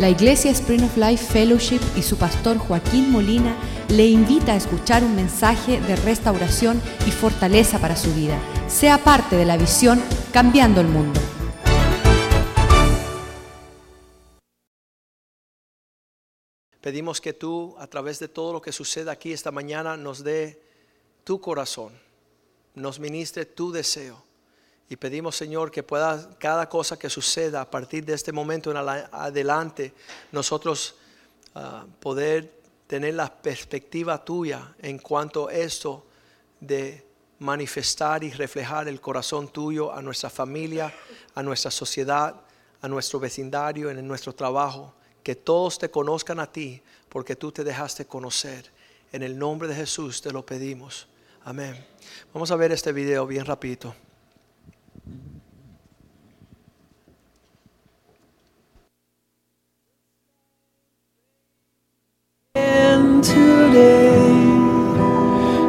La Iglesia Spring of Life Fellowship y su pastor Joaquín Molina le invita a escuchar un mensaje de restauración y fortaleza para su vida. Sea parte de la visión Cambiando el Mundo. Pedimos que tú, a través de todo lo que sucede aquí esta mañana, nos dé tu corazón, nos ministre tu deseo. Y pedimos, Señor, que pueda cada cosa que suceda a partir de este momento en adelante, nosotros ah, poder tener la perspectiva tuya en cuanto a esto de manifestar y reflejar el corazón tuyo a nuestra familia, a nuestra sociedad, a nuestro vecindario, en nuestro trabajo que todos te conozcan a ti, porque tú te dejaste conocer. En el nombre de Jesús te lo pedimos. Amén. Vamos a ver este video bien rapidito.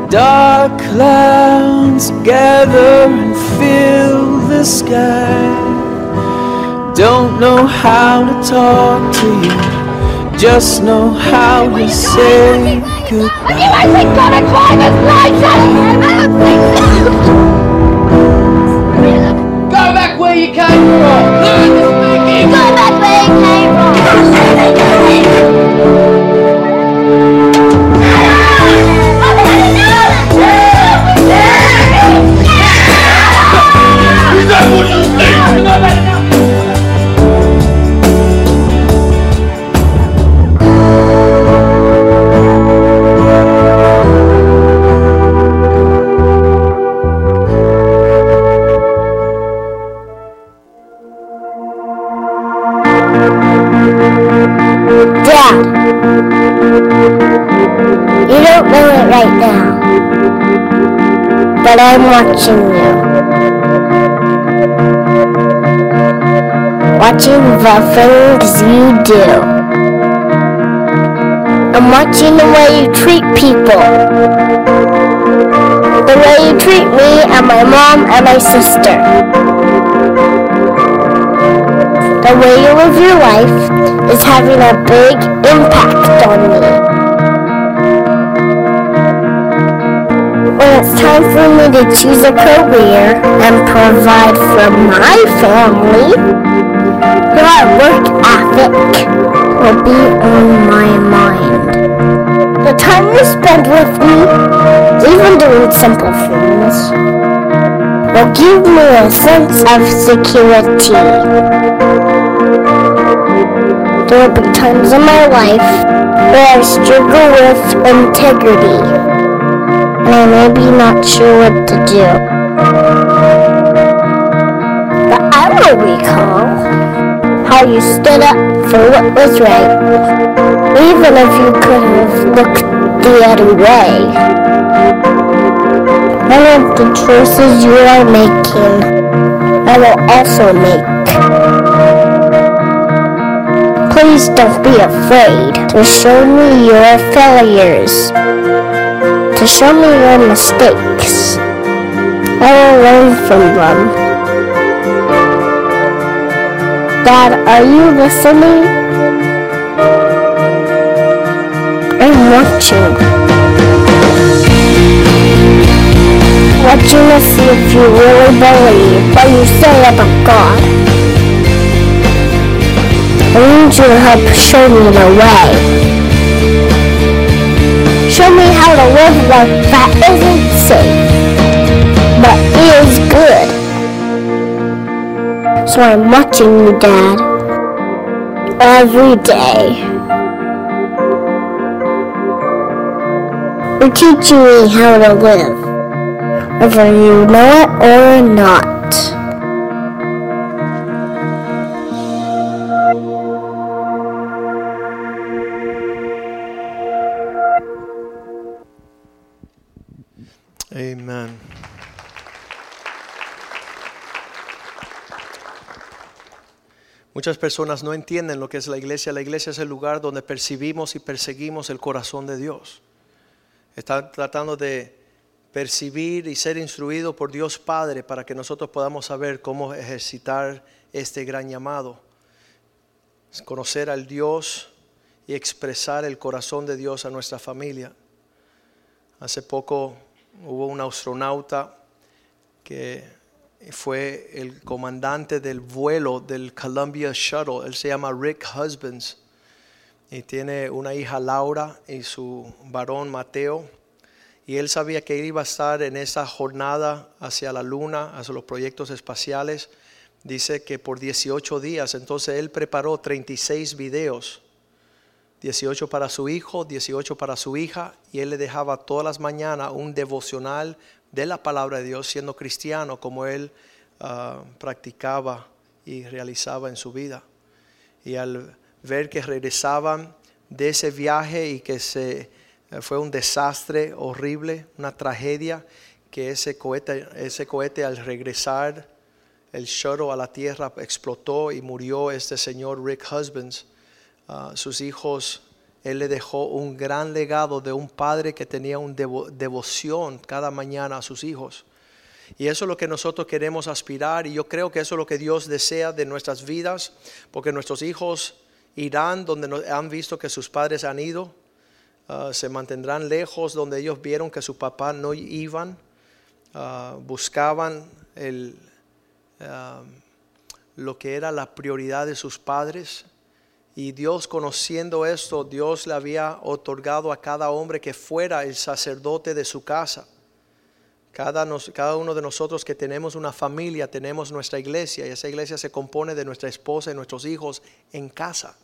Dark clouds gather and fill the sky. Don't know how to talk to you, just know how to say goodbye. gonna Go back where you came from. Learn this Go back watching you. Watching the things you do. I'm watching the way you treat people. The way you treat me and my mom and my sister. The way you live your life is having a big impact on me. It's time for me to choose a career and provide for my family, your work ethic will be on my mind. The time you spend with me, even doing simple things, will give me a sense of security. There will be times in my life where I struggle with integrity and I may be not sure what to do. But I will recall how you stood up for what was right, even if you could have looked the other way. One of the choices you are making, I will also make. Please don't be afraid to show me your failures to show me your mistakes. I will learn from them. Dad, are you listening? I'm watching. Watching to see if you really believe what you say about God. I need you to help show me the way. Show me how to live life that isn't safe, but is good. So I'm watching you, Dad, every day. You're teaching me how to live, whether you know it or not. Muchas personas no entienden lo que es la iglesia. La iglesia es el lugar donde percibimos y perseguimos el corazón de Dios. Están tratando de percibir y ser instruido por Dios Padre para que nosotros podamos saber cómo ejercitar este gran llamado. conocer al Dios y expresar el corazón de Dios a nuestra familia. Hace poco hubo un astronauta que fue el comandante del vuelo del Columbia Shuttle. Él se llama Rick Husbands y tiene una hija Laura y su varón Mateo. Y él sabía que él iba a estar en esa jornada hacia la luna, hacia los proyectos espaciales. Dice que por 18 días, entonces él preparó 36 videos 18 para su hijo, 18 para su hija, y él le dejaba todas las mañanas un devocional de la palabra de Dios, siendo cristiano como él ah, practicaba y realizaba en su vida. Y al ver que regresaban de ese viaje y que se, eh, fue un desastre horrible, una tragedia, que ese cohete, ese cohete al regresar, el shuttle a la tierra explotó y murió este señor Rick Husbands sus hijos, él le dejó un gran legado de un padre que tenía una devoción cada mañana a sus hijos. Y eso es lo que nosotros queremos aspirar y yo creo que eso es lo que Dios desea de nuestras vidas, porque nuestros hijos irán donde han visto que sus padres han ido, ah, se mantendrán lejos donde ellos vieron que su papá no iban, ah, buscaban ah, lo que era la prioridad de sus padres y Dios conociendo esto, Dios le había otorgado a cada hombre que fuera el sacerdote de su casa. Cada, uno de nosotros que tenemos una familia, tenemos nuestra iglesia y esa iglesia se compone de nuestra esposa y nuestros hijos en casa.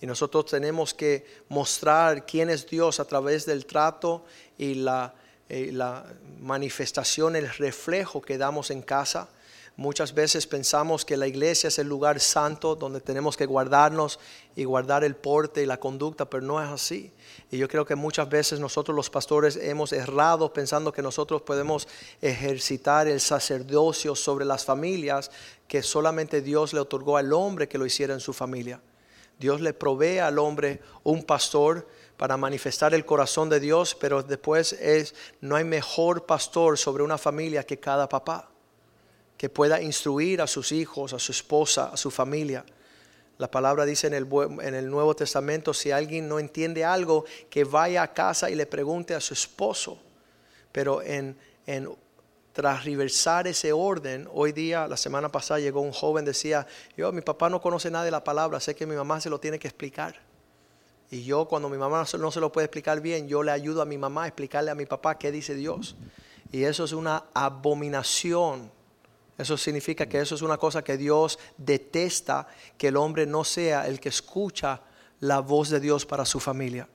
Y nosotros tenemos que mostrar quién es Dios a través del trato y la, y la manifestación, el reflejo que damos en casa Muchas veces pensamos que la iglesia es el lugar santo donde tenemos que guardarnos y guardar el porte y la conducta, pero no es así. Y yo creo que muchas veces nosotros los pastores hemos errado pensando que nosotros podemos ejercitar el sacerdocio sobre las familias que solamente Dios le otorgó al hombre que lo hiciera en su familia. Dios le provee al hombre un pastor para manifestar el corazón de Dios, pero después es no hay mejor pastor sobre una familia que cada papá que pueda instruir a sus hijos, a su esposa, a su familia. La palabra dice en el, en el, Nuevo Testamento, si alguien no entiende algo, que vaya a casa y le pregunte a su esposo. Pero en, en tras reversar ese orden, hoy día, la semana pasada llegó un joven, decía, yo, mi papá no conoce nada de la palabra, sé que mi mamá se lo tiene que explicar. Y yo cuando mi mamá no se lo puede explicar bien, yo le ayudo a mi mamá a explicarle a mi papá qué dice Dios. Y eso es una abominación eso significa que eso es una cosa que Dios detesta, que el hombre no sea el que escucha la voz de Dios para su familia.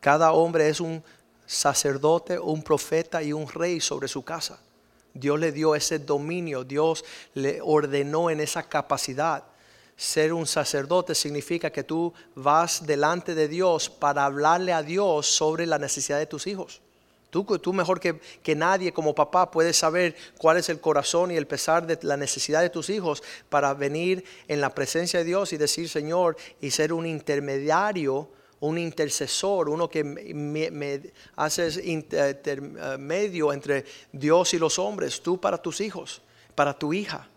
Cada hombre es un sacerdote, un profeta y un rey sobre su casa. Dios le dio ese dominio, Dios le ordenó en esa capacidad. Ser un sacerdote significa que tú vas delante de Dios para hablarle a Dios sobre la necesidad de tus hijos. Tú, tú mejor que, que, nadie como papá puedes saber cuál es el corazón y el pesar de la necesidad de tus hijos para venir en la presencia de Dios y decir Señor y ser un intermediario, un intercesor, uno que me, haces medio entre Dios y los hombres, tú para tus hijos, para tu hija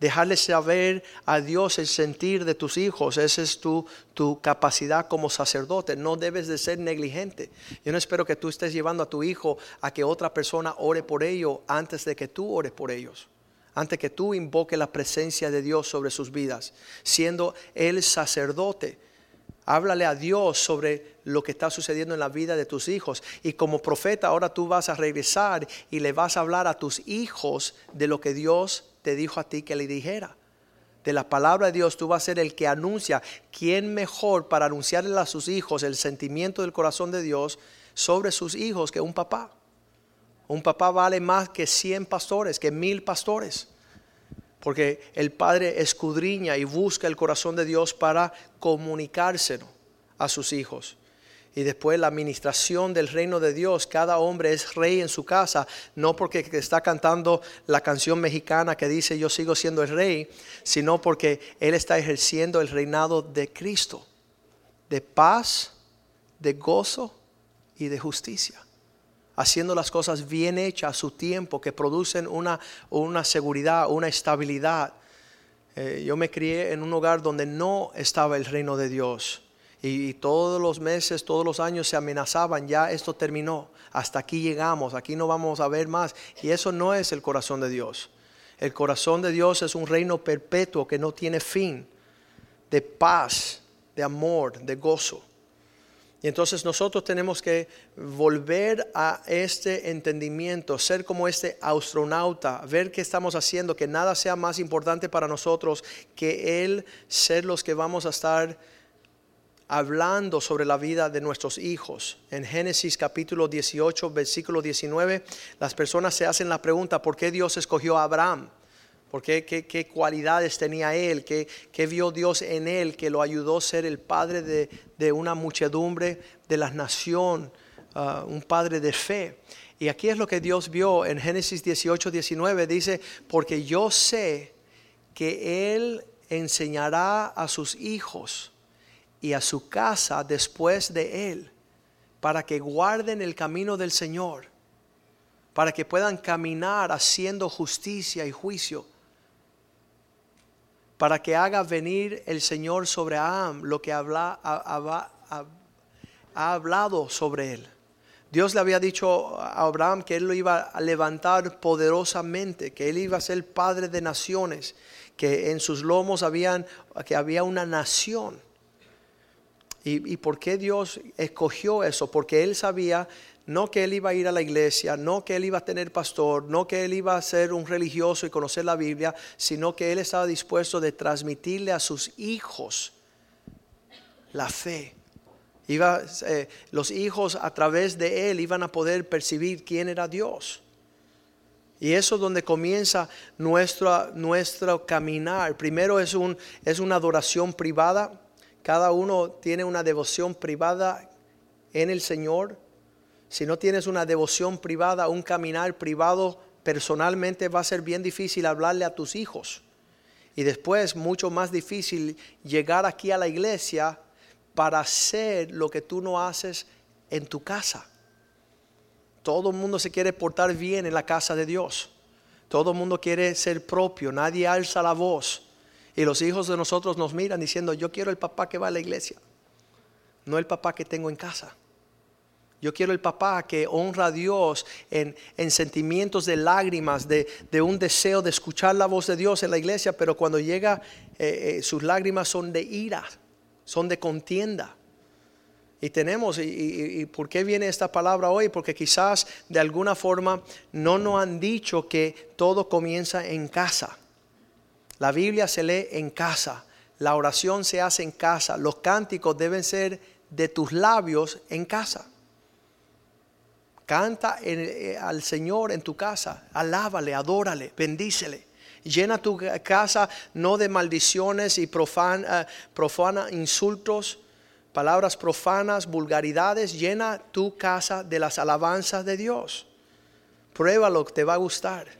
dejarle saber a Dios el sentir de tus hijos. Esa es tu, tu, capacidad como sacerdote. No debes de ser negligente. Yo no espero que tú estés llevando a tu hijo a que otra persona ore por ellos antes de que tú ores por ellos. Antes que tú invoque la presencia de Dios sobre sus vidas. Siendo el sacerdote. Háblale a Dios sobre lo que está sucediendo en la vida de tus hijos. Y como profeta ahora tú vas a regresar y le vas a hablar a tus hijos de lo que Dios te dijo a ti que le dijera. De la palabra de Dios tú vas a ser el que anuncia. ¿Quién mejor para anunciarle a sus hijos el sentimiento del corazón de Dios sobre sus hijos que un papá? Un papá vale más que 100 pastores, que mil pastores. Porque el padre escudriña y busca el corazón de Dios para comunicárselo a sus hijos y después la administración del reino de Dios. Cada hombre es rey en su casa, no porque está cantando la canción mexicana que dice yo sigo siendo el rey, sino porque él está ejerciendo el reinado de Cristo, de paz, de gozo y de justicia. Haciendo las cosas bien hechas a su tiempo, que producen una, una seguridad, una estabilidad Eh, yo me crié en un hogar donde no estaba el reino de Dios. Y, todos los meses, todos los años se amenazaban, ya esto terminó, hasta aquí llegamos, aquí no vamos a ver más. Y eso no es el corazón de Dios. El corazón de Dios es un reino perpetuo que no tiene fin, de paz, de amor, de gozo. Y entonces nosotros tenemos que volver a este entendimiento, ser como este astronauta, ver qué estamos haciendo, que nada sea más importante para nosotros que Él ser los que vamos a estar hablando sobre la vida de nuestros hijos. En Génesis capítulo 18, versículo 19, las personas se hacen la pregunta, ¿por qué Dios escogió a Abraham? ¿Por qué, qué, cualidades tenía él? ¿Qué, ¿Qué, vio Dios en él que lo ayudó a ser el padre de, de una muchedumbre de la nación, uh, un padre de fe? Y aquí es lo que Dios vio en Génesis 18, 19. Dice, porque yo sé que él enseñará a sus hijos y a su casa después de él, para que guarden el camino del Señor, para que puedan caminar haciendo justicia y juicio para que haga venir el Señor sobre Abraham lo que habla, ha, ha, hablado sobre él. Dios le había dicho a Abraham que él lo iba a levantar poderosamente, que él iba a ser padre de naciones, que en sus lomos habían, que había una nación. ¿Y, ¿Y por qué Dios escogió eso? Porque él sabía no que él iba a ir a la iglesia, no que él iba a tener pastor, no que él iba a ser un religioso y conocer la Biblia, sino que él estaba dispuesto de transmitirle a sus hijos la fe. Iba, eh, los hijos a través de él iban a poder percibir quién era Dios. Y eso es donde comienza nuestro, nuestro caminar. Primero es, un, es una adoración privada. Cada uno tiene una devoción privada en el Señor si no tienes una devoción privada, un caminar privado, personalmente va a ser bien difícil hablarle a tus hijos. Y después mucho más difícil llegar aquí a la iglesia para hacer lo que tú no haces en tu casa. Todo el mundo se quiere portar bien en la casa de Dios. Todo el mundo quiere ser propio, nadie alza la voz. Y los hijos de nosotros nos miran diciendo, yo quiero el papá que va a la iglesia, no el papá que tengo en casa. Yo quiero el papá que honra a Dios en, sentimientos de lágrimas, de, un deseo de escuchar la voz de Dios en la iglesia, pero cuando llega eh, eh, sus lágrimas son de ira, son de contienda. Y tenemos, y, por qué viene esta palabra hoy? Porque quizás de alguna forma no nos han dicho que todo comienza en casa. La Biblia se lee en casa, la oración se hace en casa, los cánticos deben ser de tus labios en casa. Canta eh, al Señor en tu casa, alábale, adórale, bendícele. Llena tu casa no de maldiciones y profana, profana insultos, palabras profanas, vulgaridades. Llena tu casa de las alabanzas de Dios. Pruébalo, te va a gustar.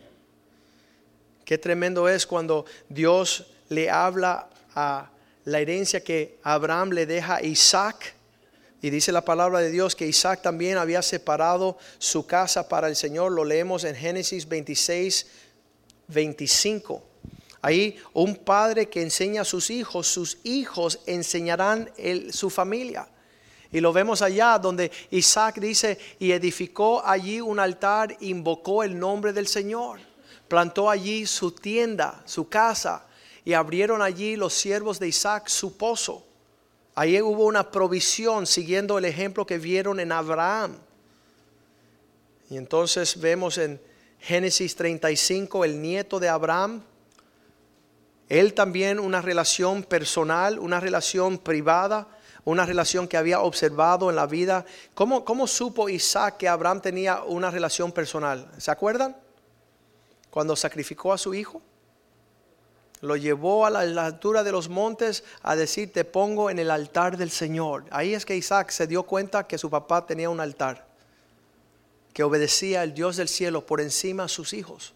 Qué tremendo es cuando Dios le habla a la herencia que Abraham le deja a Isaac y dice la palabra de Dios que Isaac también había separado su casa para el Señor. Lo leemos en Génesis 26, 25. Ahí un padre que enseña a sus hijos, sus hijos enseñarán su familia. Y lo vemos allá donde Isaac dice, y edificó allí un altar, invocó el nombre del Señor. Plantó allí su tienda, su casa, y abrieron allí los siervos de Isaac su pozo. Ahí hubo una provisión siguiendo el ejemplo que vieron en Abraham. Y entonces vemos en Génesis 35 el nieto de Abraham. Él también una relación personal, una relación privada, una relación que había observado en la vida. ¿Cómo, cómo supo Isaac que Abraham tenía una relación personal? ¿Se acuerdan? Cuando sacrificó a su hijo. Lo llevó a la, altura de los montes a decir, te pongo en el altar del Señor. Ahí es que Isaac se dio cuenta que su papá tenía un altar, que obedecía al Dios del cielo por encima de sus hijos.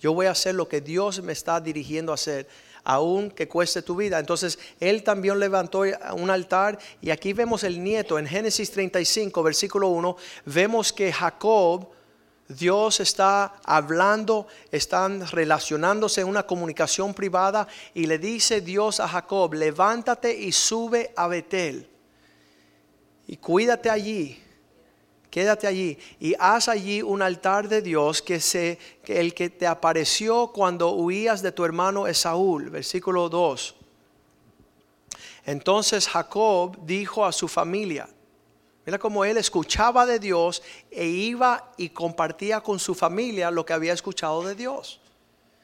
Yo voy a hacer lo que Dios me está dirigiendo a hacer, aun que cueste tu vida. Entonces, él también levantó un altar y aquí vemos el nieto en Génesis 35, versículo 1, vemos que Jacob Dios está hablando, están relacionándose en una comunicación privada y le dice Dios a Jacob, levántate y sube a Betel y cuídate allí, quédate allí y haz allí un altar de Dios que, se, que el que te apareció cuando huías de tu hermano Esaúl, versículo 2. Entonces Jacob dijo a su familia, Mira cómo él escuchaba de Dios e iba y compartía con su familia lo que había escuchado de Dios.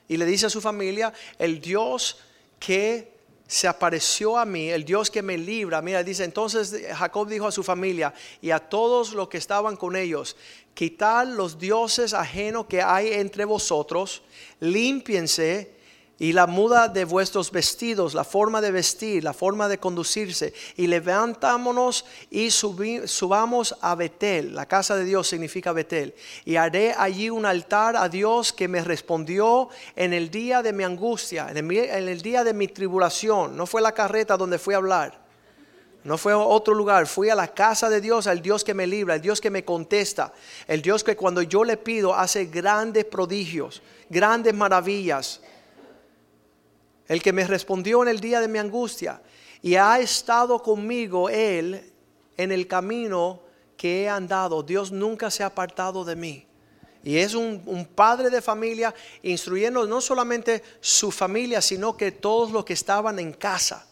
Y le dice a su familia, el Dios que se apareció a mí, el Dios que me libra. Mira, dice, entonces Jacob dijo a su familia y a todos los que estaban con ellos, quitad los dioses ajenos que hay entre vosotros, límpiense y la muda de vuestros vestidos, la forma de vestir, la forma de conducirse, y levantámonos y subamos a Betel, la casa de Dios significa Betel, y haré allí un altar a Dios que me respondió en el día de mi angustia, en el, día de mi tribulación, no fue la carreta donde fui a hablar. No fue otro lugar, fui a la casa de Dios, al Dios que me libra, el Dios que me contesta, el Dios que cuando yo le pido hace grandes prodigios, grandes maravillas el que me respondió en el día de mi angustia, y ha estado conmigo Él en el camino que he andado. Dios nunca se ha apartado de mí. Y es un, padre de familia instruyendo no solamente su familia, sino que todos los que estaban en casa.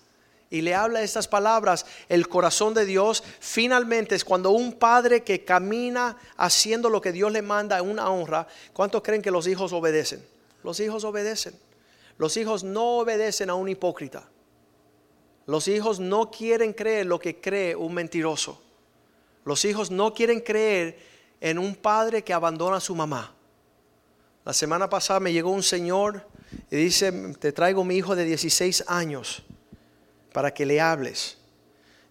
Y le habla estas palabras, el corazón de Dios finalmente es cuando un padre que camina haciendo lo que Dios le manda una honra, ¿cuántos creen que los hijos obedecen? Los hijos obedecen. Los hijos no obedecen a un hipócrita. Los hijos no quieren creer lo que cree un mentiroso. Los hijos no quieren creer en un padre que abandona a su mamá. La semana pasada me llegó un señor y dice, te traigo mi hijo de 16 años para que le hables.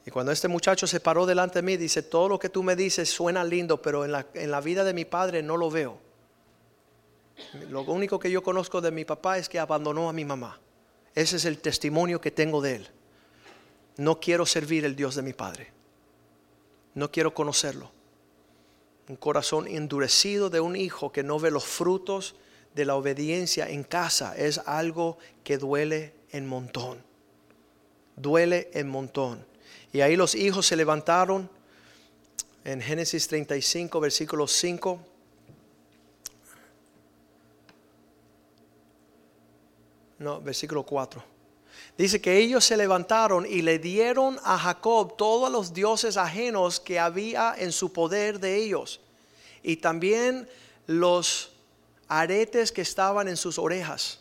Y cuando este muchacho se paró delante de mí, dice, todo lo que tú me dices suena lindo, pero en la, en la vida de mi padre no lo veo. Lo único que yo conozco de mi papá es que abandonó a mi mamá. Ese es el testimonio que tengo de él. No quiero servir el Dios de mi padre. No quiero conocerlo. Un corazón endurecido de un hijo que no ve los frutos de la obediencia en casa es algo que duele en montón. Duele en montón. Y ahí los hijos se levantaron en Génesis 35, versículo 5 no, versículo 4. Dice que ellos se levantaron y le dieron a Jacob todos los dioses ajenos que había en su poder de ellos. Y también los aretes que estaban en sus orejas.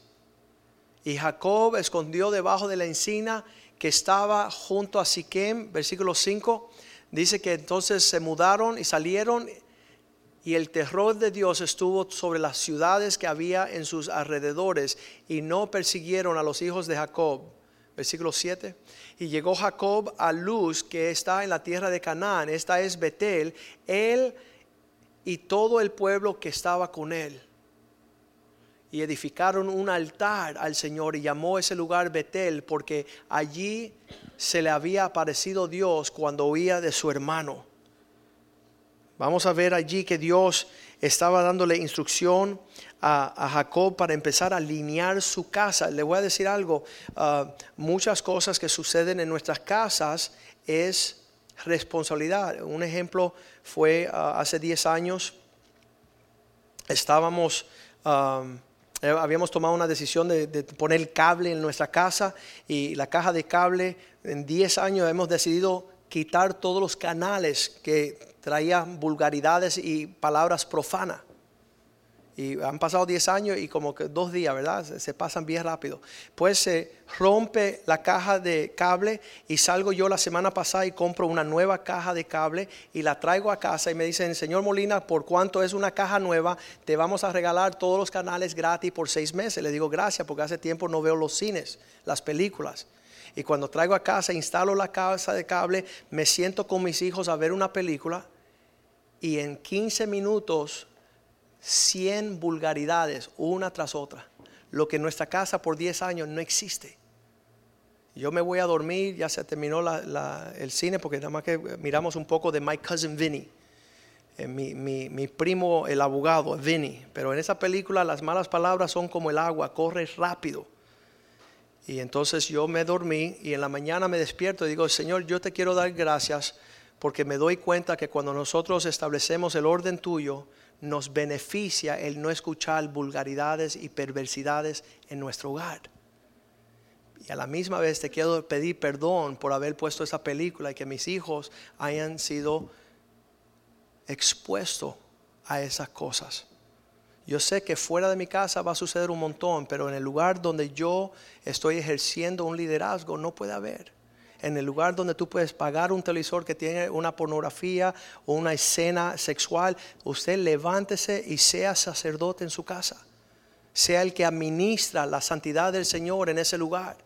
Y Jacob escondió debajo de la encina que estaba junto a Siquem, versículo 5. Dice que entonces se mudaron y salieron y el terror de Dios estuvo sobre las ciudades que había en sus alrededores y no persiguieron a los hijos de Jacob. Versículo 7. Y llegó Jacob a Luz, que está en la tierra de Canaán, esta es Betel, él y todo el pueblo que estaba con él. Y edificaron un altar al Señor y llamó ese lugar Betel, porque allí se le había aparecido Dios cuando huía de su hermano. Vamos a ver allí que Dios estaba dándole instrucción a, Jacob para empezar a alinear su casa. Le voy a decir algo, ah, muchas cosas que suceden en nuestras casas es responsabilidad. Un ejemplo fue ah, hace 10 años, estábamos... Ah, habíamos tomado una decisión de, de, poner cable en nuestra casa y la caja de cable en 10 años hemos decidido quitar todos los canales que traía vulgaridades y palabras profanas. Y han pasado 10 años y como que dos días, ¿verdad? Se, pasan bien rápido. Pues se rompe la caja de cable y salgo yo la semana pasada y compro una nueva caja de cable y la traigo a casa y me dicen, señor Molina, por cuánto es una caja nueva, te vamos a regalar todos los canales gratis por seis meses. Le digo, gracias, porque hace tiempo no veo los cines, las películas. Y cuando traigo a casa, instalo la casa de cable, me siento con mis hijos a ver una película y en 15 minutos 100 vulgaridades, una tras otra. Lo que en nuestra casa por 10 años no existe. Yo me voy a dormir, ya se terminó el cine porque nada más que miramos un poco de My Cousin Vinny. eh, mi, mi- mi primo, el abogado, Vinny. Pero en esa película las malas palabras son como el agua, corre rápido. Y entonces yo me dormí y en la mañana me despierto y digo, Señor, yo te quiero dar gracias porque me doy cuenta que cuando nosotros establecemos el orden tuyo, nos beneficia el no escuchar vulgaridades y perversidades en nuestro hogar. Y a la misma vez te quiero pedir perdón por haber puesto esa película y que mis hijos hayan sido expuestos a esas cosas. Yo sé que fuera de mi casa va a suceder un montón, pero en el lugar donde yo estoy ejerciendo un liderazgo no puede haber. En el lugar donde tú puedes pagar un televisor que tiene una pornografía o una escena sexual, usted levántese y sea sacerdote en su casa. Sea el que administra la santidad del Señor en ese lugar.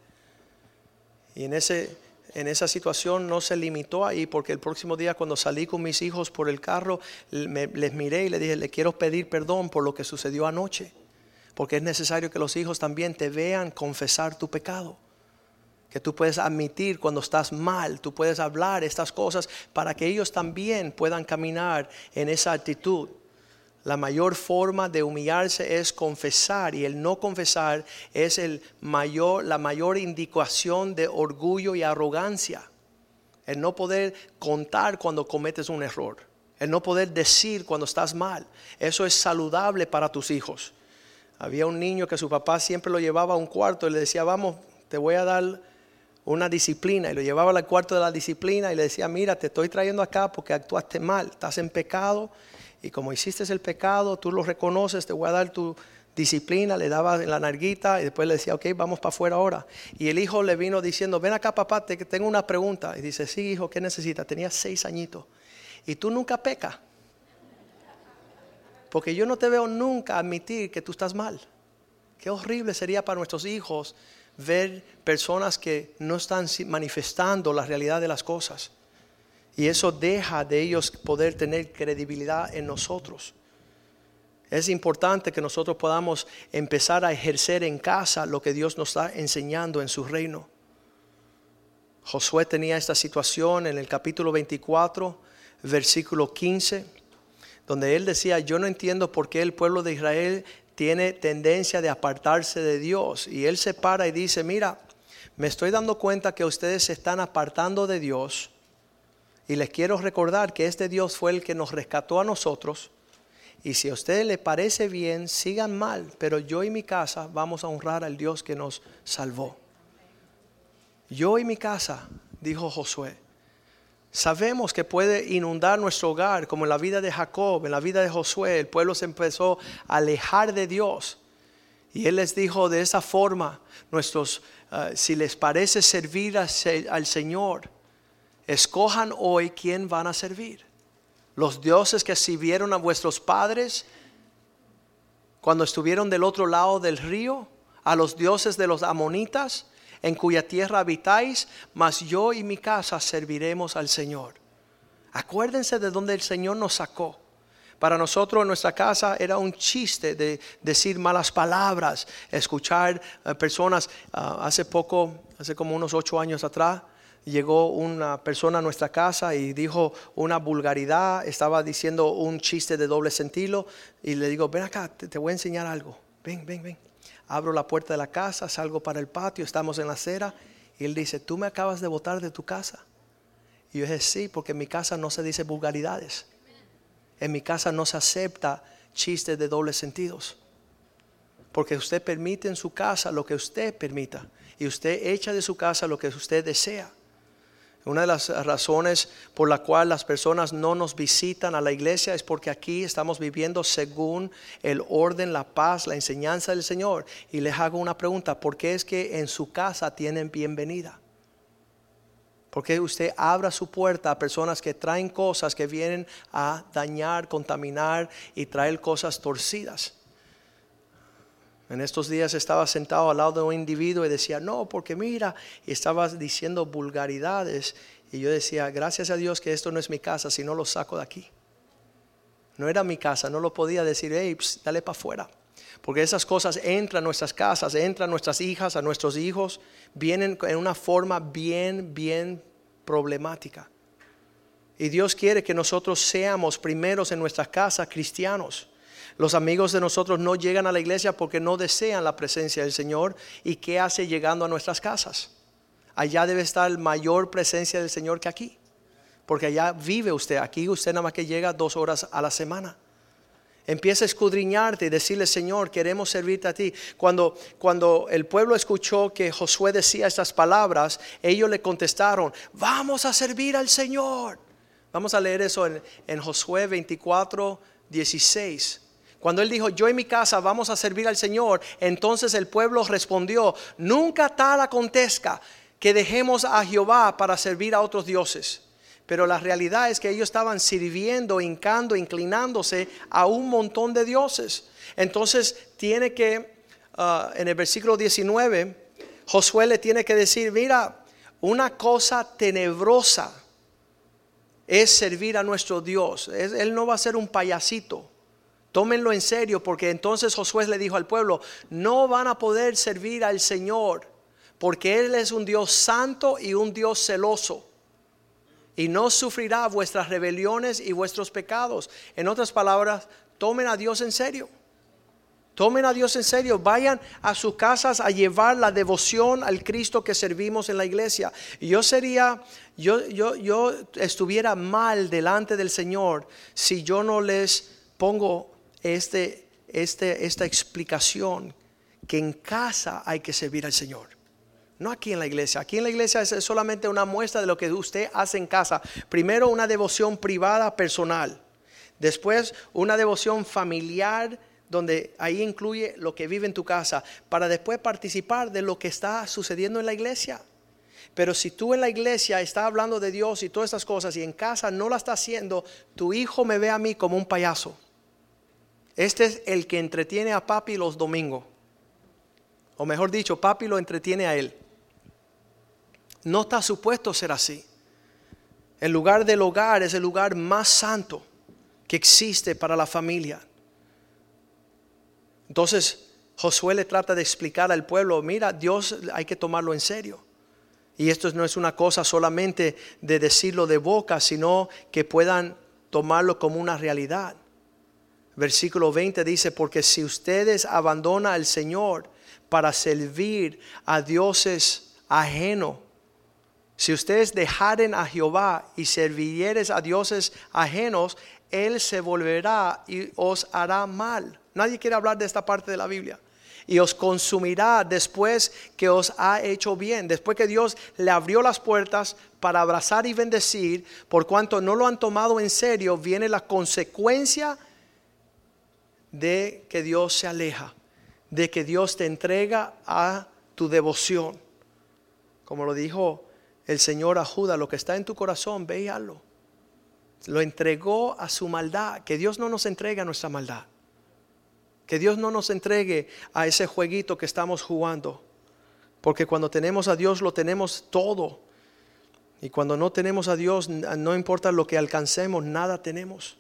Y en, ese, en esa situación no se limitó ahí, porque el próximo día cuando salí con mis hijos por el carro, me- les miré y les dije, le quiero pedir perdón por lo que sucedió anoche, porque es necesario que los hijos también te vean confesar tu pecado. Que tú puedes admitir cuando estás mal, tú puedes hablar estas cosas para que ellos también puedan caminar en esa actitud. La mayor forma de humillarse es confesar y el no confesar es el mayor, la mayor indicación de orgullo y arrogancia. El no poder contar cuando cometes un error. El no poder decir cuando estás mal. Eso es saludable para tus hijos. Había un niño que su papá siempre lo llevaba a un cuarto y le decía, vamos, te voy a dar una disciplina. Y lo llevaba al cuarto de la disciplina y le decía, mira, te estoy trayendo acá porque actuaste mal, estás en pecado. Y como hiciste el pecado, tú lo reconoces, te voy a dar tu disciplina. Le daba en la narguita y después le decía, ok, vamos para afuera ahora. Y el hijo le vino diciendo, ven acá papá, te tengo una pregunta. Y dice, sí, hijo, ¿qué necesitas? Tenía seis añitos. Y tú nunca pecas. Porque yo no te veo nunca admitir que tú estás mal. Qué horrible sería para nuestros hijos ver personas que no están manifestando la realidad de las cosas. Y eso deja de ellos poder tener credibilidad en nosotros. Es importante que nosotros podamos empezar a ejercer en casa lo que Dios nos está enseñando en su reino. Josué tenía esta situación en el capítulo 24, versículo 15, donde él decía, yo no entiendo por qué el pueblo de Israel tiene tendencia de apartarse de Dios. Y él se para y dice, mira, me estoy dando cuenta que ustedes se están apartando de Dios. Y les quiero recordar que este Dios fue el que nos rescató a nosotros. Y si a ustedes les parece bien, sigan mal, pero yo y mi casa vamos a honrar al Dios que nos salvó. Yo y mi casa, dijo Josué, sabemos que puede inundar nuestro hogar, como en la vida de Jacob, en la vida de Josué, el pueblo se empezó a alejar de Dios. Y él les dijo de esa forma, nuestros, ah, si les parece servir al Señor, escojan hoy quién van a servir. Los dioses que sirvieron a vuestros padres cuando estuvieron del otro lado del río, a los dioses de los amonitas, en cuya tierra habitáis, mas yo y mi casa serviremos al Señor. Acuérdense de donde el Señor nos sacó. Para nosotros en nuestra casa era un chiste de decir malas palabras, escuchar eh, personas. ah, hace poco, hace como unos ocho años atrás, llegó una persona a nuestra casa y dijo una vulgaridad, estaba diciendo un chiste de doble sentido y le digo, ven acá, te, te voy a enseñar algo. Ven, ven, ven. Abro la puerta de la casa, salgo para el patio, estamos en la acera y él dice, tú me acabas de botar de tu casa. Y yo dije, sí, porque en mi casa no se dice vulgaridades. En mi casa no se acepta chistes de dobles sentidos. Porque usted permite en su casa lo que usted permita. Y usted echa de su casa lo que usted desea. Una de las razones por la cual las personas no nos visitan a la iglesia es porque aquí estamos viviendo según el orden, la paz, la enseñanza del Señor. Y les hago una pregunta, ¿por qué es que en su casa tienen bienvenida? ¿Por qué usted abra su puerta a personas que traen cosas que vienen a dañar, contaminar y traer cosas torcidas? En estos días estaba sentado al lado de un individuo y decía, no, porque mira, y estaba diciendo vulgaridades. Y yo decía, gracias a Dios que esto no es mi casa, si no lo saco de aquí. No era mi casa, no lo podía decir, hey, dale para afuera. Porque esas cosas entran a nuestras casas, entran a nuestras hijas, a nuestros hijos, vienen en una forma bien, bien problemática. Y Dios quiere que nosotros seamos primeros en nuestras casas cristianos. Los amigos de nosotros no llegan a la iglesia porque no desean la presencia del Señor. ¿Y qué hace llegando a nuestras casas? Allá debe estar mayor presencia del Señor que aquí. Porque allá vive usted. Aquí usted nada más que llega dos horas a la semana. Empieza a escudriñarte y decirle, Señor, queremos servirte a ti. Cuando, cuando el pueblo escuchó que Josué decía estas palabras, ellos le contestaron, vamos a servir al Señor. Vamos a leer eso en, en Josué 24, 16. Cuando él dijo, yo en mi casa vamos a servir al Señor, entonces el pueblo respondió, nunca tal acontezca que dejemos a Jehová para servir a otros dioses. Pero la realidad es que ellos estaban sirviendo, hincando, inclinándose a un montón de dioses. Entonces tiene que, uh, en el versículo 19, Josué le tiene que decir, mira, una cosa tenebrosa es servir a nuestro Dios. Él no va a ser un payasito. Tómenlo en serio porque entonces Josué le dijo al pueblo, no van a poder servir al Señor porque Él es un Dios santo y un Dios celoso. Y no sufrirá vuestras rebeliones y vuestros pecados. En otras palabras, tomen a Dios en serio. Tomen a Dios en serio, vayan a sus casas a llevar la devoción al Cristo que servimos en la iglesia. Y yo sería, yo, yo, yo estuviera mal delante del Señor si yo no les pongo este, este, esta explicación que en casa hay que servir al Señor. No aquí en la iglesia. Aquí en la iglesia es solamente una muestra de lo que usted hace en casa. Primero una devoción privada, personal. Después una devoción familiar, donde ahí incluye lo que vive en tu casa, para después participar de lo que está sucediendo en la iglesia. Pero si tú en la iglesia estás hablando de Dios y todas estas cosas y en casa no la estás haciendo, tu hijo me ve a mí como un payaso. Este es el que entretiene a papi los domingos. O mejor dicho, papi lo entretiene a él. No está supuesto ser así. El lugar del hogar es el lugar más santo que existe para la familia. Entonces Josué le trata de explicar al pueblo, mira, Dios hay que tomarlo en serio. Y esto no es una cosa solamente de decirlo de boca, sino que puedan tomarlo como una realidad. Versículo 20 dice, porque si ustedes abandonan al Señor para servir a dioses ajenos, si ustedes dejaren a Jehová y servieres a dioses ajenos, Él se volverá y os hará mal. Nadie quiere hablar de esta parte de la Biblia. Y os consumirá después que os ha hecho bien, después que Dios le abrió las puertas para abrazar y bendecir, por cuanto no lo han tomado en serio, viene la consecuencia de que Dios se aleja, de que Dios te entrega a tu devoción. Como lo dijo el Señor a Judas, lo que está en tu corazón, véalo. Lo entregó a su maldad. Que Dios no nos entregue a nuestra maldad. Que Dios no nos entregue a ese jueguito que estamos jugando. Porque cuando tenemos a Dios lo tenemos todo. Y cuando no tenemos a Dios, no importa lo que alcancemos, nada tenemos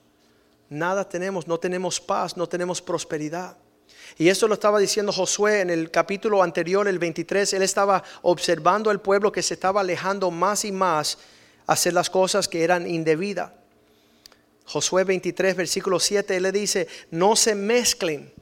nada tenemos, no tenemos paz, no tenemos prosperidad. Y eso lo estaba diciendo Josué en el capítulo anterior, el 23. Él estaba observando al pueblo que se estaba alejando más y más a hacer las cosas que eran indebidas. Josué 23, versículo 7, él le dice, no se mezclen,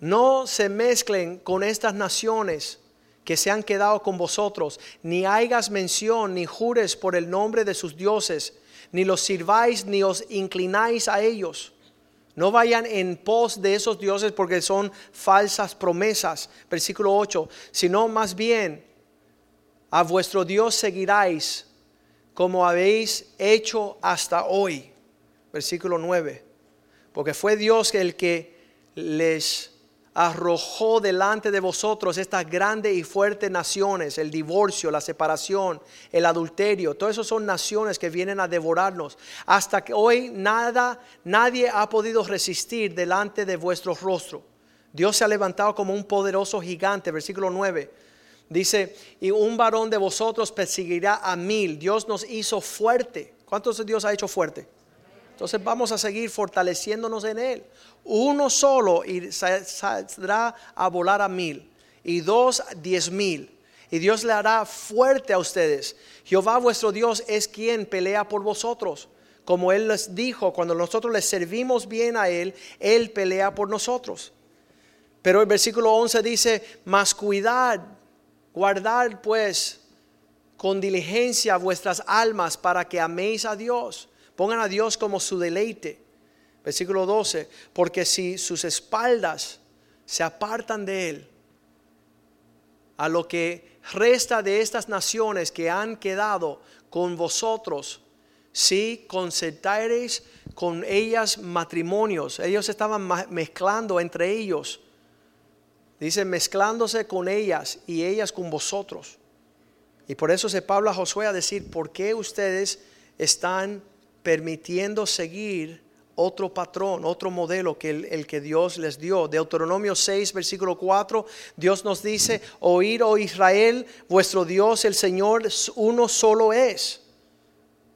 no se mezclen con estas naciones que se han quedado con vosotros, ni hagas mención, ni jures por el nombre de sus dioses ni los sirváis, ni os inclináis a ellos. No vayan en pos de esos dioses porque son falsas promesas. Versículo 8. Sino más bien a vuestro Dios seguiráis como habéis hecho hasta hoy. Versículo 9. Porque fue Dios el que les arrojó delante de vosotros estas grandes y fuertes naciones, el divorcio, la separación, el adulterio, todo eso son naciones que vienen a devorarnos. Hasta que hoy nada, nadie ha podido resistir delante de vuestro rostro. Dios se ha levantado como un poderoso gigante, versículo 9. Dice, y un varón de vosotros perseguirá a mil. Dios nos hizo fuerte. ¿Cuántos Dios ha hecho fuerte? Entonces vamos a seguir fortaleciéndonos en Él. Uno solo y saldrá a volar a mil. Y dos, diez mil. y Dios le hará fuerte a ustedes. Jehová vuestro Dios es quien pelea por vosotros. Como Él les dijo, cuando nosotros les servimos bien a Él, Él pelea por nosotros. Pero el versículo 11 dice, mas cuidad, guardad pues con diligencia vuestras almas para que améis a Dios. Pongan a Dios como su deleite. Versículo 12, porque si sus espaldas se apartan de Él, a lo que resta de estas naciones que han quedado con vosotros, si concertareis con ellas matrimonios, ellos estaban mezclando entre ellos, dice mezclándose con ellas y ellas con vosotros. Y por eso se Pablo a Josué a decir, ¿por qué ustedes están permitiendo seguir otro patrón, otro modelo que el, que Dios les dio. Deuteronomio 6, versículo 4, Dios nos dice, oír, oh Israel, vuestro Dios, el Señor, uno solo es.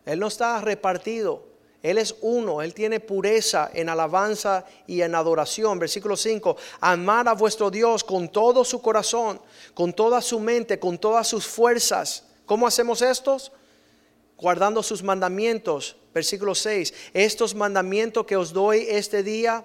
Él no está repartido. Él es uno, Él tiene pureza en alabanza y en adoración. Versículo 5, amar a vuestro Dios con todo su corazón, con toda su mente, con todas sus fuerzas. ¿Cómo hacemos estos? Guardando sus mandamientos, Versículo 6. Estos mandamientos que os doy este día,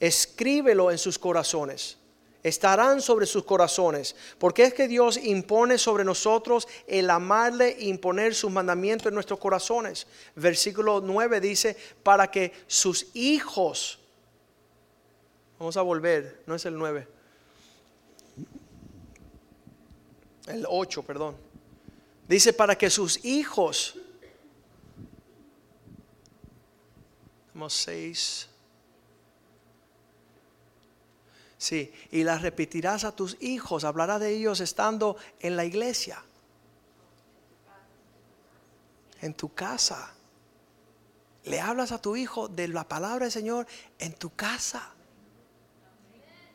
escríbelo en sus corazones. Estarán sobre sus corazones. Porque es que Dios impone sobre nosotros el amarle e imponer sus mandamientos en nuestros corazones. Versículo 9 dice, para que sus hijos, vamos a volver, no es el 9, el 8, perdón. Dice, para que sus hijos seis. Sí, y las repetirás a tus hijos, hablará de ellos estando en la iglesia, en tu casa. Le hablas a tu hijo de la palabra del Señor en tu casa.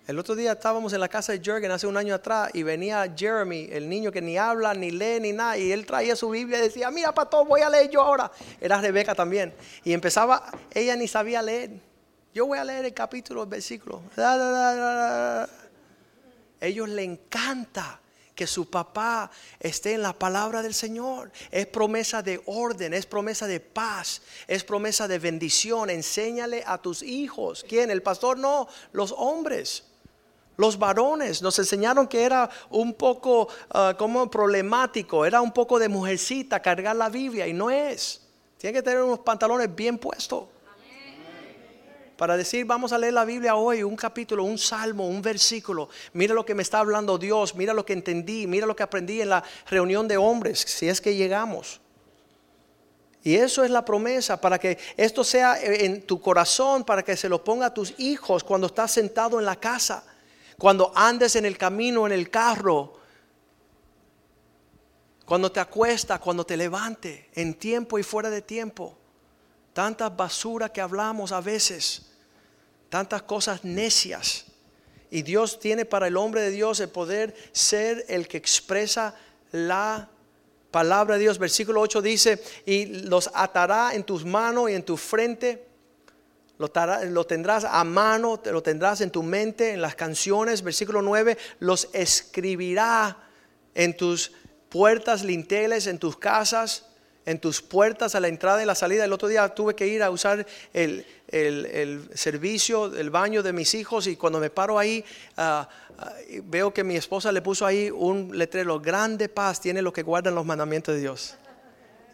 El otro día estábamos en la casa de Jürgen hace un año atrás y venía Jeremy, el niño que ni habla, ni lee, ni nada, y él traía su Biblia y decía, mira, pastor, voy a leer yo ahora. Era Rebeca también. Y empezaba, ella ni sabía leer. Yo voy a leer el capítulo, el versículo. Ellos le encanta que su papá esté en la palabra del Señor. Es promesa de orden, es promesa de paz, es promesa de bendición. Enséñale a tus hijos. ¿Quién? El pastor no, los hombres. Los varones nos enseñaron que era un poco ah, como problemático, era un poco de mujercita cargar la Biblia y no es. Tiene que tener unos pantalones bien puestos. Para decir, vamos a leer la Biblia hoy, un capítulo, un salmo, un versículo. Mira lo que me está hablando Dios, mira lo que entendí, mira lo que aprendí en la reunión de hombres, si es que llegamos. Y eso es la promesa, para que esto sea en tu corazón, para que se lo ponga a tus hijos cuando estás sentado en la casa cuando andes en el camino, en el carro, cuando te acuestas, cuando te levantes, en tiempo y fuera de tiempo. Tanta basura que hablamos a veces, tantas cosas necias. Y Dios tiene para el hombre de Dios el poder ser el que expresa la palabra de Dios. Versículo 8 dice, y los atará en tus manos y en tu frente lo, tendrás a mano, lo tendrás en tu mente, en las canciones. Versículo 9, los escribirá en tus puertas, linteles, en tus casas, en tus puertas a la entrada y la salida. El otro día tuve que ir a usar el, servicio, el baño de mis hijos y cuando me paro ahí ah, ah, veo que mi esposa le puso ahí un letrero, grande paz tiene lo que guardan los mandamientos de Dios.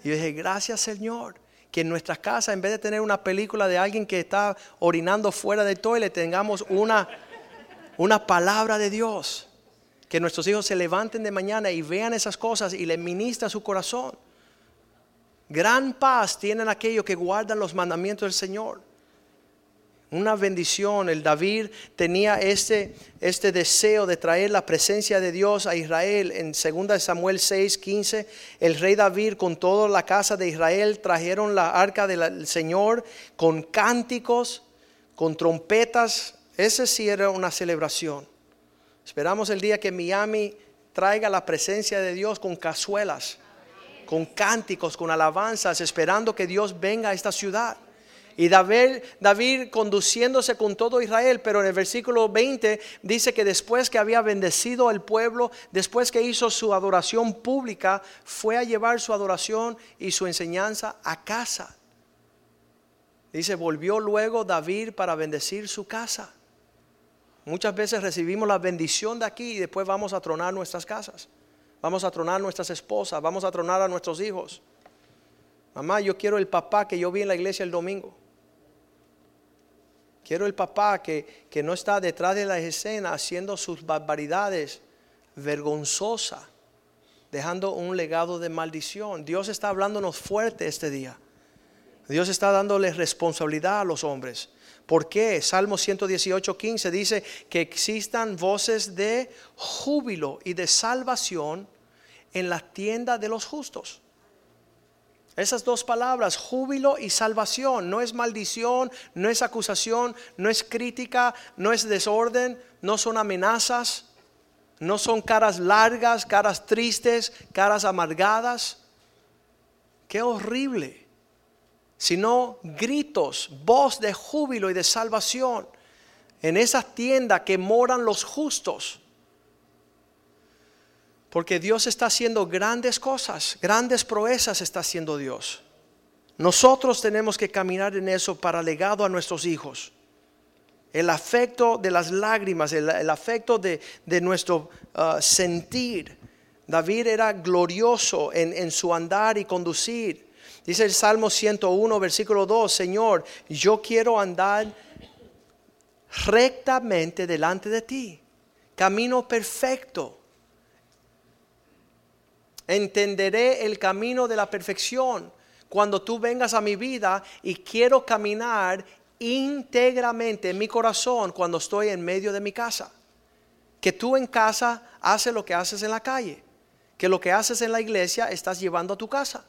Y dije, gracias Señor que en nuestras casas, en vez de tener una película de alguien que está orinando fuera del toilet, tengamos una, una palabra de Dios. Que nuestros hijos se levanten de mañana y vean esas cosas y le ministra su corazón. Gran paz tienen aquellos que guardan los mandamientos del Señor una bendición. El David tenía este, este deseo de traer la presencia de Dios a Israel. En 2 Samuel 6, 15, el rey David con toda la casa de Israel trajeron la arca del Señor con cánticos, con trompetas. Ese sí era una celebración. Esperamos el día que Miami traiga la presencia de Dios con cazuelas, con cánticos, con alabanzas, esperando que Dios venga a esta ciudad. Y David, David conduciéndose con todo Israel, pero en el versículo 20 dice que después que había bendecido al pueblo, después que hizo su adoración pública, fue a llevar su adoración y su enseñanza a casa. Dice, volvió luego David para bendecir su casa. Muchas veces recibimos la bendición de aquí y después vamos a tronar nuestras casas. Vamos a tronar nuestras esposas, vamos a tronar a nuestros hijos. Mamá, yo quiero el papá que yo vi en la iglesia el domingo. Quiero el papá que, que no está detrás de la escena haciendo sus barbaridades vergonzosa, dejando un legado de maldición. Dios está hablándonos fuerte este día. Dios está dándole responsabilidad a los hombres. ¿Por qué? Salmo 118, 15 dice que existan voces de júbilo y de salvación en la tienda de los justos. Esas dos palabras, júbilo y salvación, no es maldición, no es acusación, no es crítica, no es desorden, no son amenazas, no son caras largas, caras tristes, caras amargadas. Qué horrible. Sino gritos, voz de júbilo y de salvación en esa tienda que moran los justos. Porque Dios está haciendo grandes cosas, grandes proezas está haciendo Dios. Nosotros tenemos que caminar en eso para legado a nuestros hijos. El afecto de las lágrimas, el, afecto de, nuestro uh, sentir. David era glorioso en, en su andar y conducir. Dice el Salmo 101, versículo 2, Señor, yo quiero andar rectamente delante de ti, camino perfecto entenderé el camino de la perfección cuando tú vengas a mi vida y quiero caminar íntegramente en mi corazón cuando estoy en medio de mi casa. Que tú en casa haces lo que haces en la calle, que lo que haces en la iglesia estás llevando a tu casa.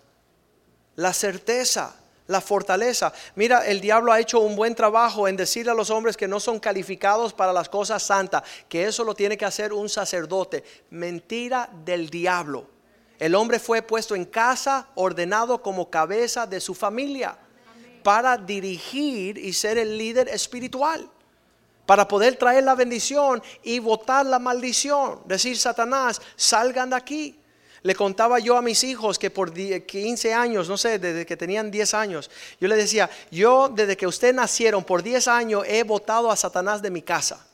La certeza, la fortaleza. Mira, el diablo ha hecho un buen trabajo en decirle a los hombres que no son calificados para las cosas santas, que eso lo tiene que hacer un sacerdote. Mentira del diablo. El hombre fue puesto en casa, ordenado como cabeza de su familia, para dirigir y ser el líder espiritual, para poder traer la bendición y votar la maldición. Decir, Satanás, salgan de aquí. Le contaba yo a mis hijos que por 15 años, no sé, desde que tenían 10 años, yo les decía, yo desde que ustedes nacieron, por 10 años he votado a Satanás de mi casa.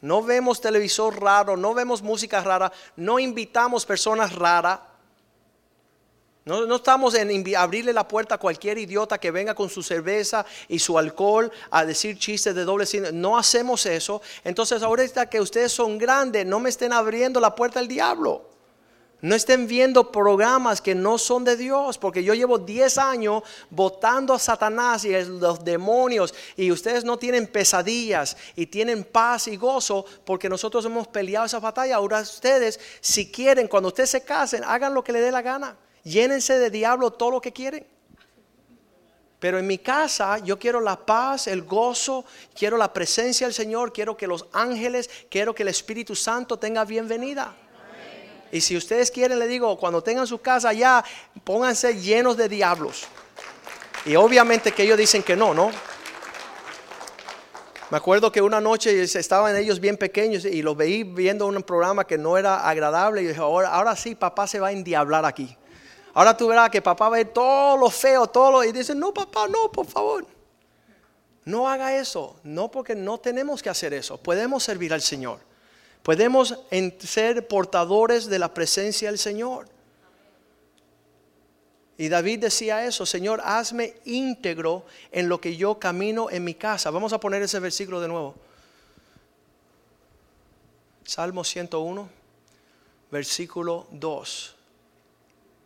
No vemos televisor raro, no vemos música rara, no invitamos personas raras no, estamos en abrirle la puerta a cualquier idiota que venga con su cerveza y su alcohol a decir chistes de doble signo. No hacemos eso. Entonces ahorita que ustedes son grandes, no me estén abriendo la puerta al diablo. No estén viendo programas que no son de Dios, porque yo llevo 10 años votando a Satanás y a los demonios y ustedes no tienen pesadillas y tienen paz y gozo porque nosotros hemos peleado esa batalla. Ahora ustedes, si quieren, cuando ustedes se casen, hagan lo que les dé la gana llénense de diablo todo lo que quieren. Pero en mi casa yo quiero la paz, el gozo, quiero la presencia del Señor, quiero que los ángeles, quiero que el Espíritu Santo tenga bienvenida. Y si ustedes quieren, le digo, cuando tengan su casa ya, pónganse llenos de diablos. Y obviamente que ellos dicen que no, ¿no? Me acuerdo que una noche estaban ellos bien pequeños y los veí viendo un programa que no era agradable y dije, ahora, ahora sí, papá se va a endiablar aquí. Ahora tú verás que papá ve todo lo feo, todo lo, y dice, no papá, no, por favor. No haga eso, no porque no tenemos que hacer eso, podemos servir al Señor. Podemos ser portadores de la presencia del Señor. Y David decía eso, Señor, hazme íntegro en lo que yo camino en mi casa. Vamos a poner ese versículo de nuevo. Salmo 101, versículo 2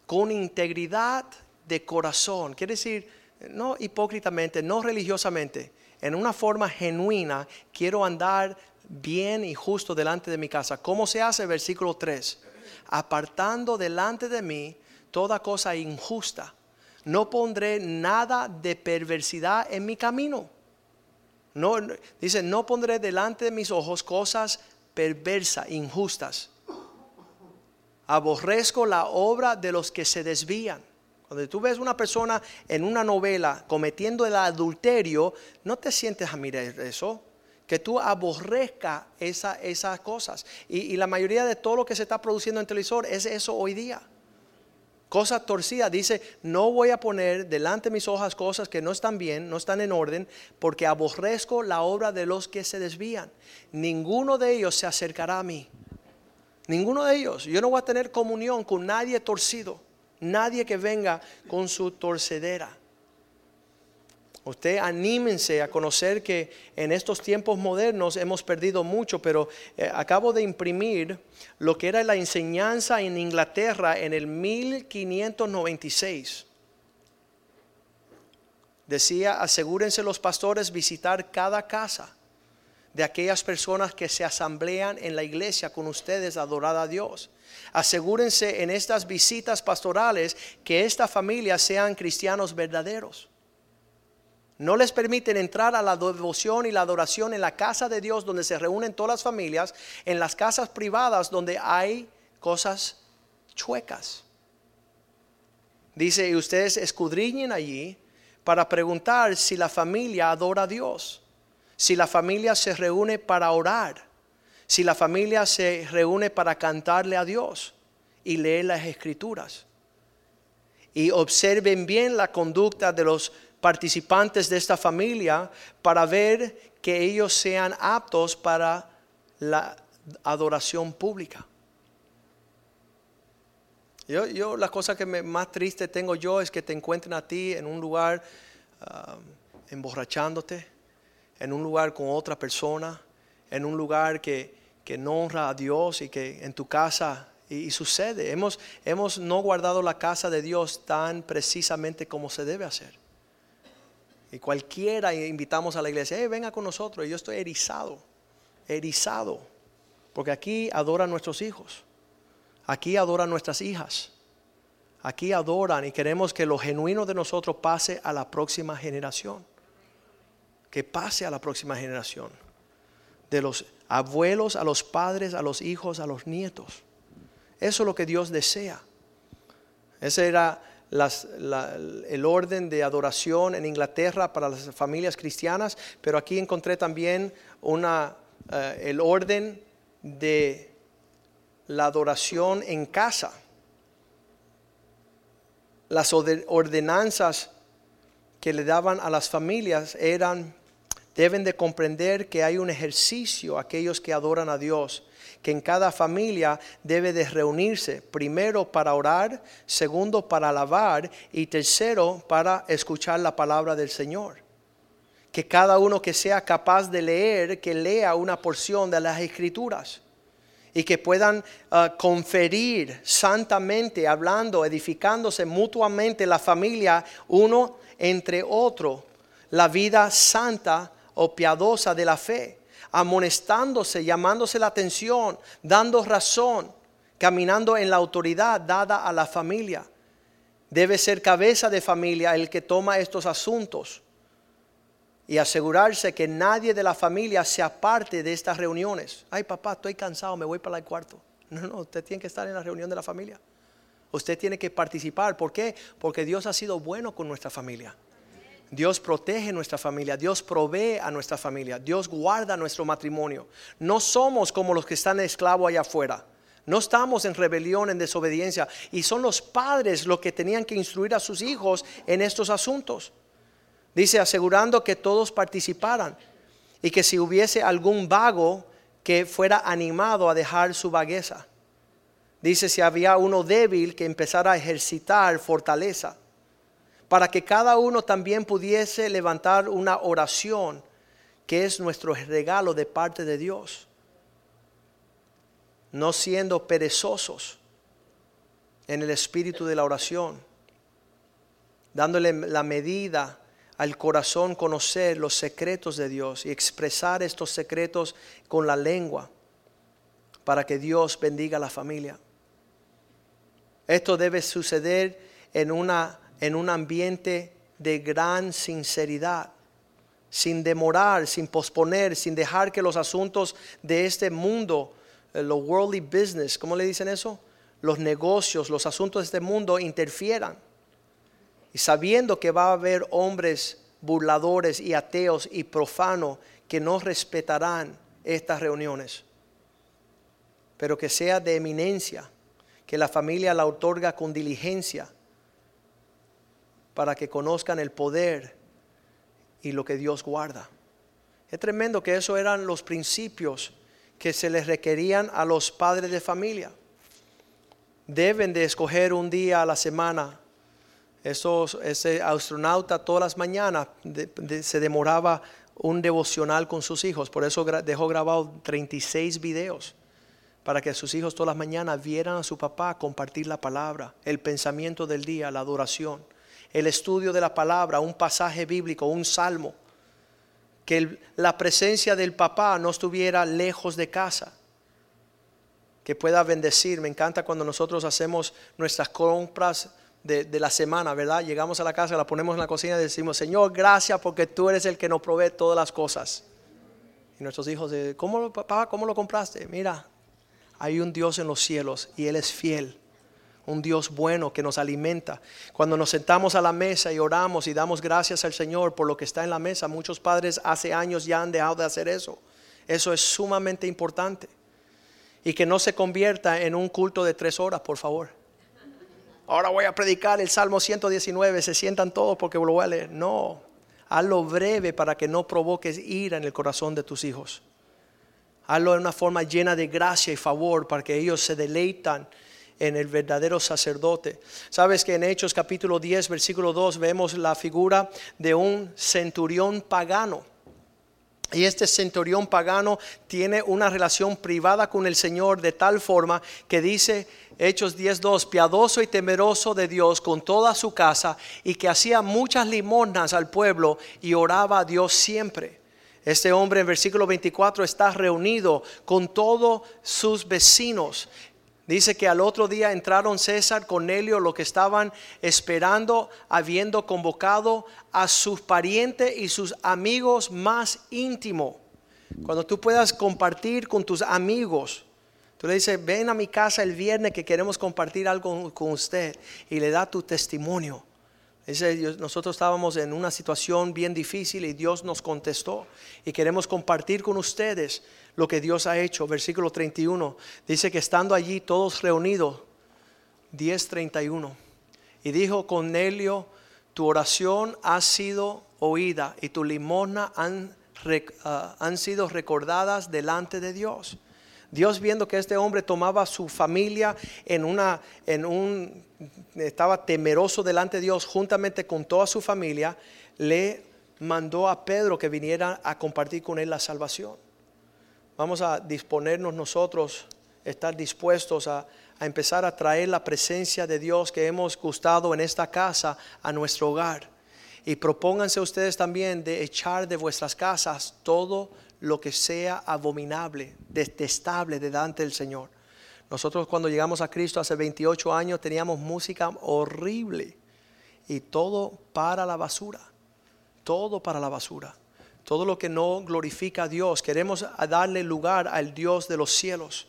con integridad de corazón. Quiere decir, no hipócritamente, no religiosamente, en una forma genuina, quiero andar bien y justo delante de mi casa. ¿Cómo se hace? Versículo 3. Apartando delante de mí toda cosa injusta. No pondré nada de perversidad en mi camino. No, dice, no pondré delante de mis ojos cosas perversas, injustas aborrezco la obra de los que se desvían. Cuando tú ves una persona en una novela cometiendo el adulterio, no te sientes a mirar eso. Que tú aborrezcas esa, esas cosas. Y, y la mayoría de todo lo que se está produciendo en televisor es eso hoy día cosas torcidas. Dice, no voy a poner delante de mis hojas cosas que no están bien, no están en orden, porque aborrezco la obra de los que se desvían. Ninguno de ellos se acercará a mí. Ninguno de ellos. Yo no voy a tener comunión con nadie torcido. Nadie que venga con su torcedera. Usted anímense a conocer que en estos tiempos modernos hemos perdido mucho, pero eh, acabo de imprimir lo que era la enseñanza en Inglaterra en el 1596. Decía, asegúrense los pastores visitar cada casa de aquellas personas que se asamblean en la iglesia con ustedes a adorar a Dios. Asegúrense en estas visitas pastorales que esta familia sean cristianos verdaderos no les permiten entrar a la devoción y la adoración en la casa de Dios donde se reúnen todas las familias, en las casas privadas donde hay cosas chuecas. Dice, y ustedes escudriñen allí para preguntar si la familia adora a Dios, si la familia se reúne para orar, si la familia se reúne para cantarle a Dios y leer las escrituras. Y observen bien la conducta de los participantes de esta familia para ver que ellos sean aptos para la adoración pública. Yo, yo la cosa que más triste tengo yo es que te encuentren a ti en un lugar um, emborrachándote, en un lugar con otra persona, en un lugar que, que no honra a Dios y que en tu casa y, sucede. Hemos, hemos no guardado la casa de Dios tan precisamente como se debe hacer. Y cualquiera invitamos a la iglesia, eh, venga con nosotros. Y yo estoy erizado, erizado. Porque aquí adoran nuestros hijos. Aquí adoran nuestras hijas. Aquí adoran y queremos que lo genuino de nosotros pase a la próxima generación. Que pase a la próxima generación. De los abuelos a los padres, a los hijos, a los nietos. Eso es lo que Dios desea. Ese era el orden de adoración en Inglaterra para las familias cristianas, pero aquí encontré también una, eh, el orden de la adoración en casa. Las ordenanzas que le daban a las familias eran, deben de comprender que hay un ejercicio aquellos que adoran a Dios que en cada familia debe de reunirse, primero para orar, segundo para alabar y tercero para escuchar la palabra del Señor. Que cada uno que sea capaz de leer, que lea una porción de las escrituras y que puedan ah, conferir santamente, hablando, edificándose mutuamente la familia uno entre otro, la vida santa o piadosa de la fe amonestándose, llamándose la atención, dando razón, caminando en la autoridad dada a la familia. Debe ser cabeza de familia el que toma estos asuntos y asegurarse que nadie de la familia sea parte de estas reuniones. Ay, papá, estoy cansado, me voy para el cuarto. No, no, usted tiene que estar en la reunión de la familia. Usted tiene que participar. ¿Por qué? Porque Dios ha sido bueno con nuestra familia. Dios protege nuestra familia, Dios provee a nuestra familia, Dios guarda nuestro matrimonio. No somos como los que están esclavos allá afuera. No estamos en rebelión, en desobediencia. Y son los padres los que tenían que instruir a sus hijos en estos asuntos. Dice, asegurando que todos participaran y que si hubiese algún vago que fuera animado a dejar su vagueza. Dice, si había uno débil que empezara a ejercitar fortaleza para que cada uno también pudiese levantar una oración que es nuestro regalo de parte de Dios. No siendo perezosos en el espíritu de la oración, dándole la medida al corazón conocer los secretos de Dios y expresar estos secretos con la lengua para que Dios bendiga a la familia. Esto debe suceder en una en un ambiente de gran sinceridad, sin demorar, sin posponer, sin dejar que los asuntos de este mundo, eh, los worldly business, ¿cómo le dicen eso? Los negocios, los asuntos de este mundo interfieran. y sabiendo que va a haber hombres burladores y ateos y profanos que no respetarán estas reuniones, pero que sea de eminencia, que la familia la otorga con diligencia para que conozcan el poder y lo que Dios guarda. Es tremendo que eso eran los principios que se les requerían a los padres de familia. Deben de escoger un día a la semana. ese astronauta todas las mañanas se demoraba un devocional con sus hijos. Por eso dejó grabado 36 videos para que sus hijos todas las mañanas vieran a su papá compartir la palabra, el pensamiento del día, la adoración, el estudio de la palabra, un pasaje bíblico, un salmo que la presencia del papá no estuviera lejos de casa, que pueda bendecir. Me encanta cuando nosotros hacemos nuestras compras de, la semana, ¿verdad? Llegamos a la casa, la ponemos en la cocina y decimos, Señor, gracias porque tú eres el que nos provee todas las cosas. Y nuestros hijos, ¿cómo, papá, cómo lo compraste? Mira, hay un Dios en los cielos y Él es fiel un Dios bueno que nos alimenta. Cuando nos sentamos a la mesa y oramos y damos gracias al Señor por lo que está en la mesa, muchos padres hace años ya han dejado de hacer eso. Eso es sumamente importante. Y que no se convierta en un culto de tres horas, por favor. Ahora voy a predicar el Salmo 119, se sientan todos porque lo voy. No, hazlo breve para que no provoques ira en el corazón de tus hijos. Hazlo de una forma llena de gracia y favor para que ellos se deleitan en el verdadero sacerdote. Sabes que en Hechos capítulo 10, versículo 2 vemos la figura de un centurión pagano. Y este centurión pagano tiene una relación privada con el Señor de tal forma que dice Hechos 10.2, piadoso y temeroso de Dios con toda su casa y que hacía muchas limosnas al pueblo y oraba a Dios siempre. Este hombre en versículo 24 está reunido con todos sus vecinos Dice que al otro día entraron César, Cornelio, lo que estaban esperando, habiendo convocado a sus parientes y sus amigos más íntimos. Cuando tú puedas compartir con tus amigos, tú le dices, ven a mi casa el viernes que queremos compartir algo con usted y le da tu testimonio. Nosotros estábamos en una situación bien difícil y Dios nos contestó y queremos compartir con ustedes lo que Dios ha hecho. Versículo 31 dice que estando allí todos reunidos, 10:31, y dijo Cornelio, tu oración ha sido oída y tu limosna han, ah, han sido recordadas delante de Dios. Dios viendo que este hombre tomaba su familia en una, en un, estaba temeroso delante de Dios juntamente con toda su familia, le mandó a Pedro que viniera a compartir con él la salvación. Vamos a disponernos nosotros, estar dispuestos a, empezar a traer la presencia de Dios que hemos gustado en esta casa a nuestro hogar. Y propónganse ustedes también de echar de vuestras casas todo lo que sea abominable, detestable delante del Señor. Nosotros cuando llegamos a Cristo hace 28 años teníamos música horrible y todo para la basura, todo para la basura todo lo que no glorifica a Dios. Queremos darle lugar al Dios de los cielos.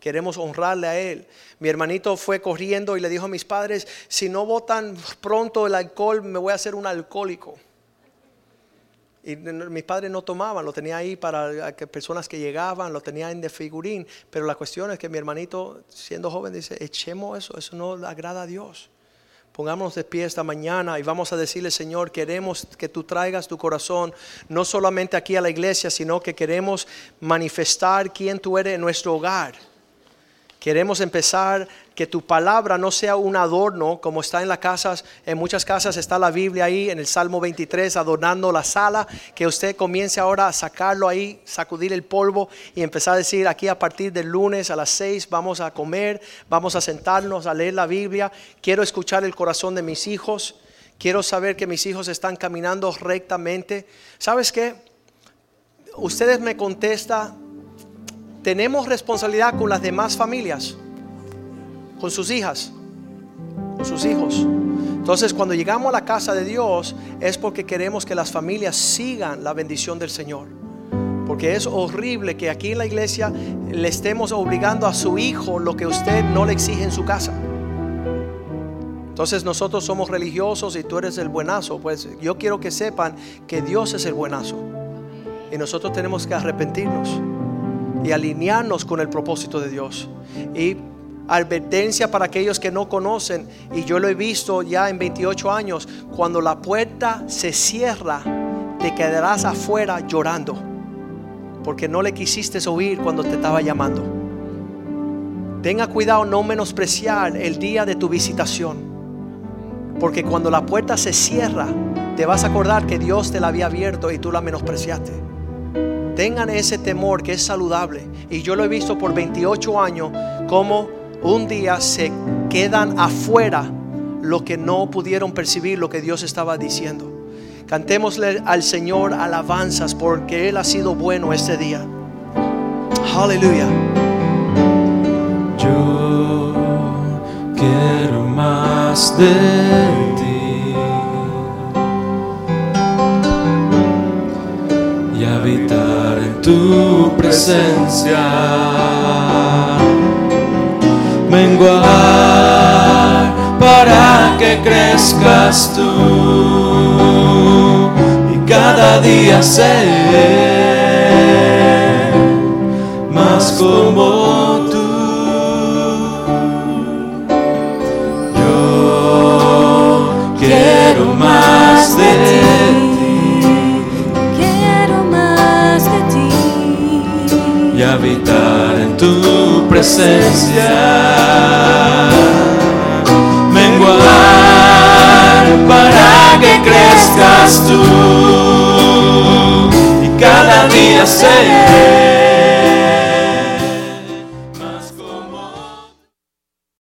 Queremos honrarle a Él. Mi hermanito fue corriendo y le dijo a mis padres, si no votan pronto el alcohol, me voy a hacer un alcohólico. Y mis padres no tomaban, lo tenía ahí para personas que llegaban, lo tenía en de figurín. Pero la cuestión es que mi hermanito, siendo joven, dice, echemos eso, eso no agrada a Dios. Pongámonos de pie esta mañana y vamos a decirle, Señor, queremos que tú traigas tu corazón, no solamente aquí a la iglesia, sino que queremos manifestar quién tú eres en nuestro hogar. Queremos empezar que tu palabra no sea un adorno como está en las casas, en muchas casas está la Biblia ahí en el Salmo 23 adornando la sala, que usted comience ahora a sacarlo ahí, sacudir el polvo y empezar a decir aquí a partir del lunes a las 6 vamos a comer, vamos a sentarnos a leer la Biblia, quiero escuchar el corazón de mis hijos, quiero saber que mis hijos están caminando rectamente. ¿Sabes qué? Ustedes me contestan tenemos responsabilidad con las demás familias, con sus hijas, con sus hijos. Entonces cuando llegamos a la casa de Dios es porque queremos que las familias sigan la bendición del Señor. Porque es horrible que aquí en la iglesia le estemos obligando a su hijo lo que usted no le exige en su casa. Entonces nosotros somos religiosos y tú eres el buenazo. Pues yo quiero que sepan que Dios es el buenazo. Y nosotros tenemos que arrepentirnos y alinearnos con el propósito de Dios. Y advertencia para aquellos que no conocen, y yo lo he visto ya en 28 años, cuando la puerta se cierra, te quedarás afuera llorando, porque no le quisiste oír cuando te estaba llamando. Tenga cuidado no menospreciar el día de tu visitación. Porque cuando la puerta se cierra, te vas a acordar que Dios te la había abierto y tú la menospreciaste. Tengan ese temor que es saludable. Y yo lo he visto por 28 años como un día se quedan afuera lo que no pudieron percibir lo que Dios estaba diciendo. Cantémosle al Señor alabanzas porque Él ha sido bueno este día. Aleluya. Yo quiero más de ti y habitar tu presencia. Menguar para que crezcas tú y cada día ser más como presencia. Menguar para que crezcas tú y cada día ser